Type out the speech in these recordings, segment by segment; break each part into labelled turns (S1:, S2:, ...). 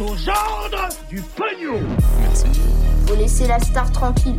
S1: aux ordres du pognon.
S2: Faut laisser la star tranquille.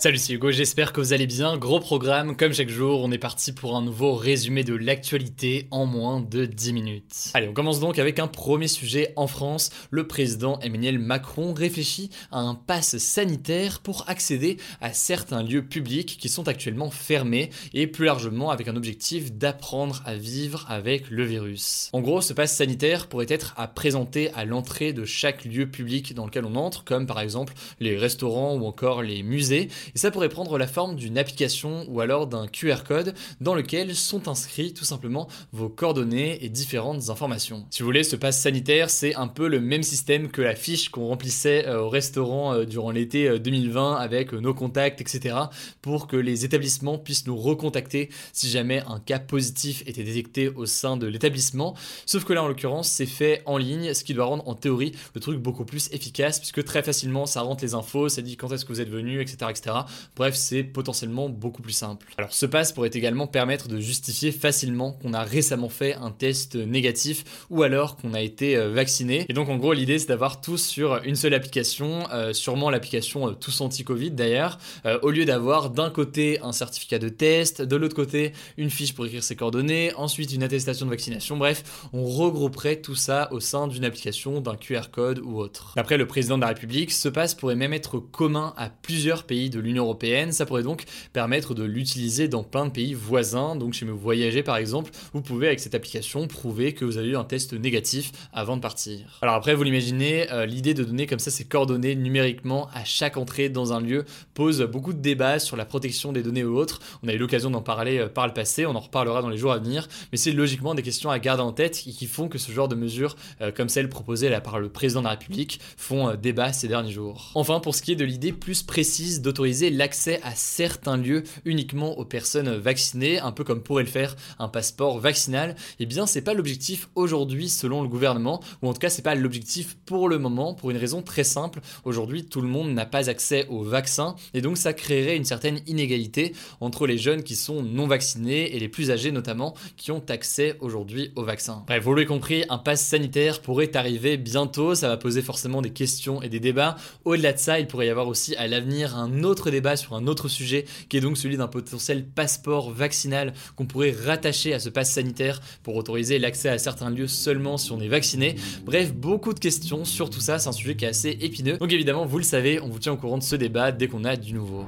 S3: Salut, c'est Hugo, j'espère que vous allez bien. Gros programme, comme chaque jour, on est parti pour un nouveau résumé de l'actualité en moins de 10 minutes. Allez, on commence donc avec un premier sujet en France. Le président Emmanuel Macron réfléchit à un pass sanitaire pour accéder à certains lieux publics qui sont actuellement fermés et plus largement avec un objectif d'apprendre à vivre avec le virus. En gros, ce pass sanitaire pourrait être à présenter à l'entrée de chaque lieu public dans lequel on entre, comme par exemple les restaurants ou encore les musées et ça pourrait prendre la forme d'une application ou alors d'un QR code dans lequel sont inscrits tout simplement vos coordonnées et différentes informations. Si vous voulez, ce pass sanitaire, c'est un peu le même système que la fiche qu'on remplissait euh, au restaurant euh, durant l'été 2020 euh, avec nos contacts, etc. pour que les établissements puissent nous recontacter si jamais un cas positif était détecté au sein de l'établissement. Sauf que là, en l'occurrence, c'est fait en ligne, ce qui doit rendre en théorie le truc beaucoup plus efficace puisque très facilement, ça rentre les infos, ça dit quand est-ce que vous êtes venu, etc. etc. Bref, c'est potentiellement beaucoup plus simple. Alors ce pass pourrait également permettre de justifier facilement qu'on a récemment fait un test négatif ou alors qu'on a été euh, vacciné. Et donc en gros l'idée c'est d'avoir tous sur une seule application, euh, sûrement l'application euh, Tous Anti-Covid d'ailleurs, au lieu d'avoir d'un côté un certificat de test, de l'autre côté une fiche pour écrire ses coordonnées, ensuite une attestation de vaccination, bref, on regrouperait tout ça au sein d'une application, d'un QR code ou autre. D'après le président de la République, ce pass pourrait même être commun à plusieurs pays de l'Union européenne. Ça pourrait donc permettre de l'utiliser dans plein de pays voisins. Donc, si vous voyagez par exemple, vous pouvez avec cette application prouver que vous avez eu un test négatif avant de partir. Alors après, vous l'imaginez, euh, l'idée de donner comme ça ces coordonnées numériquement à chaque entrée dans un lieu pose beaucoup de débats sur la protection des données ou autres. On a eu l'occasion d'en parler euh, par le passé, on en reparlera dans les jours à venir, mais c'est logiquement des questions à garder en tête et qui font que ce genre de mesures, euh, comme celles proposées là par le président de la République, font débat ces derniers jours. Enfin, pour ce qui est de l'idée plus précise d'autoriser l'accès à certains lieux uniquement aux personnes vaccinées, un peu comme pourrait le faire un passeport vaccinal, eh bien c'est pas l'objectif aujourd'hui selon le gouvernement, ou en tout cas c'est pas l'objectif pour le moment, pour une raison très simple. Aujourd'hui tout le monde n'a pas accès au vaccin, et donc ça créerait une certaine inégalité entre les jeunes qui sont non vaccinés et les plus âgés notamment qui ont accès aujourd'hui au vaccin. Bref, vous l'avez compris, un pass sanitaire pourrait arriver bientôt, ça va poser forcément des questions et des débats. Au-delà de ça, il pourrait y avoir aussi à l'avenir un autre débat sur un autre sujet qui est donc celui d'un potentiel passeport vaccinal qu'on pourrait rattacher à ce pass sanitaire pour autoriser l'accès à certains lieux seulement si on est vacciné. Bref, beaucoup de questions sur tout ça, c'est un sujet qui est assez épineux. Donc évidemment, vous le savez, on vous tient au courant de ce débat dès qu'on a du nouveau.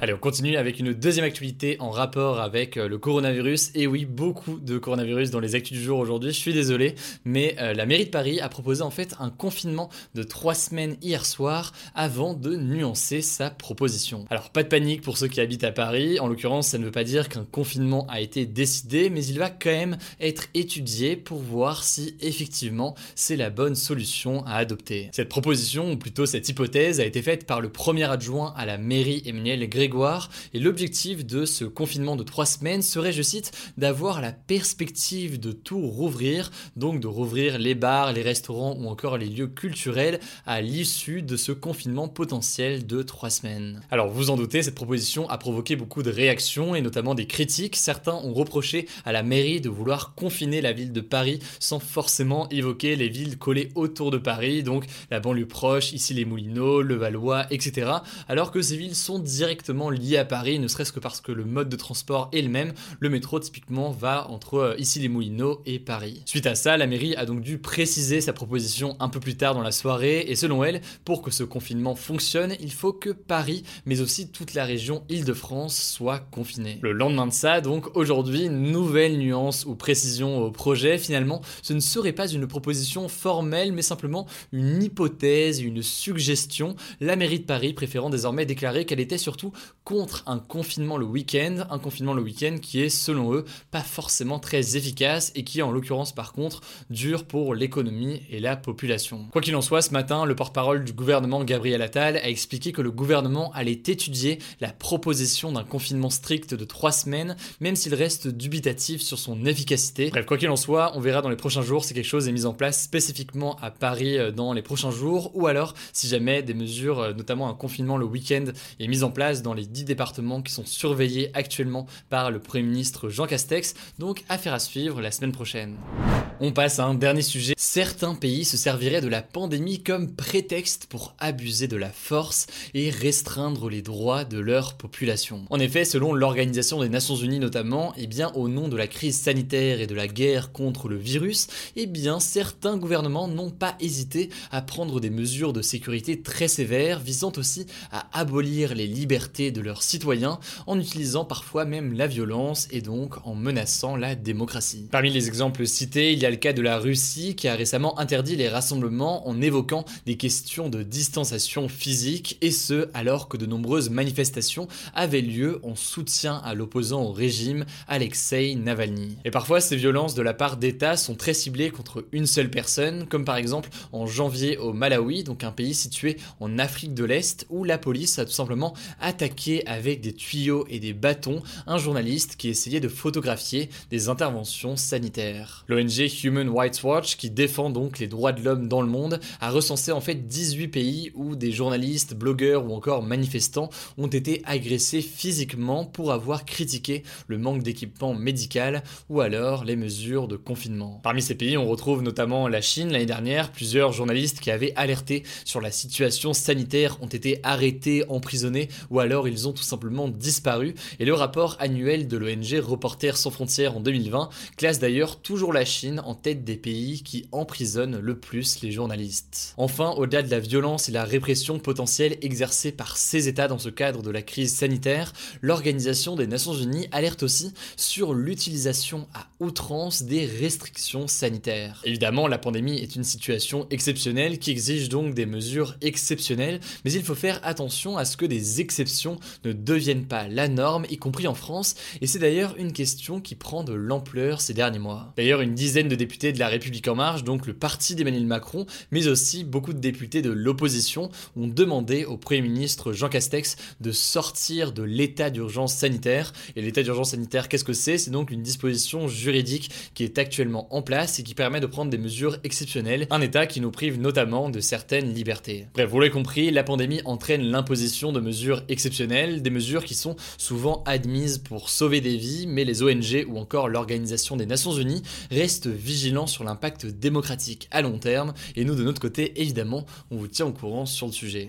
S3: Allez, on continue avec une deuxième actualité en rapport avec euh, le coronavirus. Et oui, beaucoup de coronavirus dans les actus du jour aujourd'hui, je suis désolé, mais euh, la mairie de Paris a proposé en fait un confinement de trois semaines hier soir avant de nuancer sa proposition. Alors pas de panique pour ceux qui habitent à Paris, en l'occurrence ça ne veut pas dire qu'un confinement a été décidé, mais il va quand même être étudié pour voir si effectivement c'est la bonne solution à adopter. Cette proposition, ou plutôt cette hypothèse, a été faite par le premier adjoint à la mairie Emmanuel Grégoire, et l'objectif de ce confinement de trois semaines serait, je cite, d'avoir la perspective de tout rouvrir, donc de rouvrir les bars, les restaurants ou encore les lieux culturels à l'issue de ce confinement potentiel de trois semaines. Vous en doutez, cette proposition a provoqué beaucoup de réactions et notamment des critiques. Certains ont reproché à la mairie de vouloir confiner la ville de Paris sans forcément évoquer les villes collées autour de Paris, donc la banlieue proche, ici les Moulineaux, le Valois, etc. Alors que ces villes sont directement liées à Paris, ne serait-ce que parce que le mode de transport est le même. Le métro typiquement va entre euh, ici les Moulineaux et Paris. Suite à ça, la mairie a donc dû préciser sa proposition un peu plus tard dans la soirée et selon elle, pour que ce confinement fonctionne, il faut que Paris mais aussi toute la région Île-de-France soit confinée. Le lendemain de ça, donc aujourd'hui, nouvelle nuance ou précision au projet, finalement, ce ne serait pas une proposition formelle, mais simplement une hypothèse, une suggestion, la mairie de Paris préférant désormais déclarer qu'elle était surtout contre un confinement le week-end, un confinement le week-end qui est, selon eux, pas forcément très efficace et qui, en l'occurrence par contre, dure pour l'économie et la population. Quoi qu'il en soit, ce matin, le porte-parole du gouvernement Gabriel Attal a expliqué que le gouvernement allait étudier la proposition d'un confinement strict de trois semaines, même s'il reste dubitatif sur son efficacité. Bref, quoi qu'il en soit, on verra dans les prochains jours si quelque chose est mis en place spécifiquement à Paris euh, dans les prochains jours, ou alors si jamais des mesures, euh, notamment un confinement le week-end, est mis en place dans les 10 départements qui sont surveillés actuellement par le Premier ministre Jean Castex. Donc affaire à suivre la semaine prochaine. On passe à un dernier sujet. Certains pays se serviraient de la pandémie comme prétexte pour abuser de la force et restreindre les droits de leur population. En effet, selon l'Organisation des Nations Unies notamment, et eh bien au nom de la crise sanitaire et de la guerre contre le virus, eh bien certains gouvernements n'ont pas hésité à prendre des mesures de sécurité très sévères visant aussi à abolir les libertés de leurs citoyens en utilisant parfois même la violence et donc en menaçant la démocratie. Parmi les exemples cités, il y a le cas de la Russie qui a récemment interdit les rassemblements en évoquant des questions de distanciation physique et ce alors que de nombreuses manifestations avaient lieu en soutien à l'opposant au régime Alexei Navalny. Et parfois ces violences de la part d'États sont très ciblées contre une seule personne comme par exemple en janvier au Malawi, donc un pays situé en Afrique de l'Est où la police a tout simplement attaqué avec des tuyaux et des bâtons un journaliste qui essayait de photographier des interventions sanitaires. L'ONG Human Rights Watch, qui défend donc les droits de l'homme dans le monde, a recensé en fait 18 pays où des journalistes, blogueurs ou encore manifestants ont été agressés physiquement pour avoir critiqué le manque d'équipement médical ou alors les mesures de confinement. Parmi ces pays, on retrouve notamment la Chine l'année dernière. Plusieurs journalistes qui avaient alerté sur la situation sanitaire ont été arrêtés, emprisonnés ou alors ils ont tout simplement disparu. Et le rapport annuel de l'ONG Reporters sans frontières en 2020 classe d'ailleurs toujours la Chine en tête des pays qui emprisonnent le plus les journalistes. Enfin, au-delà de la violence et la répression potentielle exercée par ces États dans ce cadre de la crise sanitaire, l'Organisation des Nations Unies alerte aussi sur l'utilisation à outrance des restrictions sanitaires. Évidemment, la pandémie est une situation exceptionnelle qui exige donc des mesures exceptionnelles, mais il faut faire attention à ce que des exceptions ne deviennent pas la norme, y compris en France, et c'est d'ailleurs une question qui prend de l'ampleur ces derniers mois. D'ailleurs, une dizaine de députés de la République en marche, donc le parti d'Emmanuel Macron, mais aussi beaucoup de députés de l'opposition ont demandé au Premier ministre Jean Castex de sortir de l'état d'urgence sanitaire. Et l'état d'urgence sanitaire, qu'est-ce que c'est? C'est donc une disposition juridique qui est actuellement en place et qui permet de prendre des mesures exceptionnelles, un état qui nous prive notamment de certaines libertés. Bref, vous l'avez compris, la pandémie entraîne l'imposition de mesures exceptionnelles, des mesures qui sont souvent admises pour sauver des vies, mais les ONG ou encore l'Organisation des Nations Unies restent vigilants sur l'impact démocratique à long terme, et nous de notre côté, évidemment, on vous tient au courant sur le sujet.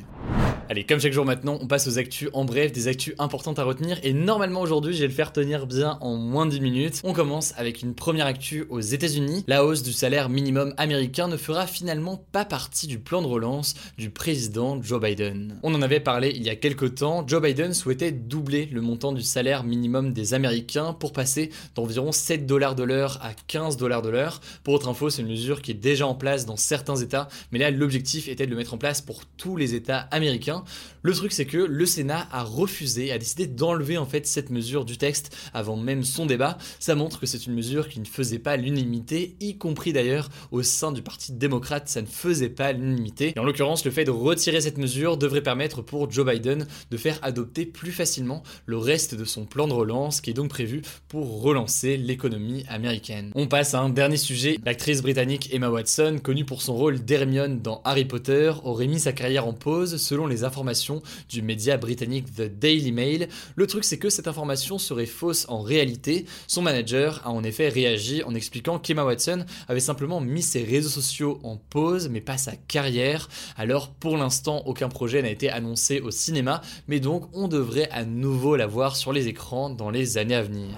S3: Allez, comme chaque jour maintenant, on passe aux actus en bref, des actus importantes à retenir, et normalement aujourd'hui, je vais le faire tenir bien en moins de 10 minutes. On commence avec une première actu aux États-Unis. La hausse du salaire minimum américain ne fera finalement pas partie du plan de relance du président Joe Biden. On en avait parlé il y a quelques temps, Joe Biden souhaitait doubler le montant du salaire minimum des Américains pour passer d'environ 7 dollars de l'heure à 15 dollars de l'heure. Pour autre info, c'est une mesure qui est déjà en place dans certains États, mais là l'objectif était de le mettre en place pour tous les États américains. Le truc c'est que le Sénat a refusé, a décidé d'enlever en fait cette mesure du texte avant même son débat. Ça montre que c'est une mesure qui ne faisait pas l'unanimité, y compris d'ailleurs au sein du Parti démocrate, ça ne faisait pas l'unanimité. Et en l'occurrence, le fait de retirer cette mesure devrait permettre pour Joe Biden de faire adopter plus facilement le reste de son plan de relance qui est donc prévu pour relancer l'économie américaine. On passe à un dernier sujet. L'actrice britannique Emma Watson, connue pour son rôle d'Hermione dans Harry Potter, aurait mis sa carrière en pause selon les informations du média britannique The Daily Mail. Le truc c'est que cette information serait fausse en réalité. Son manager a en effet réagi en expliquant qu'Emma Watson avait simplement mis ses réseaux sociaux en pause mais pas sa carrière. Alors pour l'instant aucun projet n'a été annoncé au cinéma mais donc on devrait à nouveau la voir sur les écrans dans les années à venir.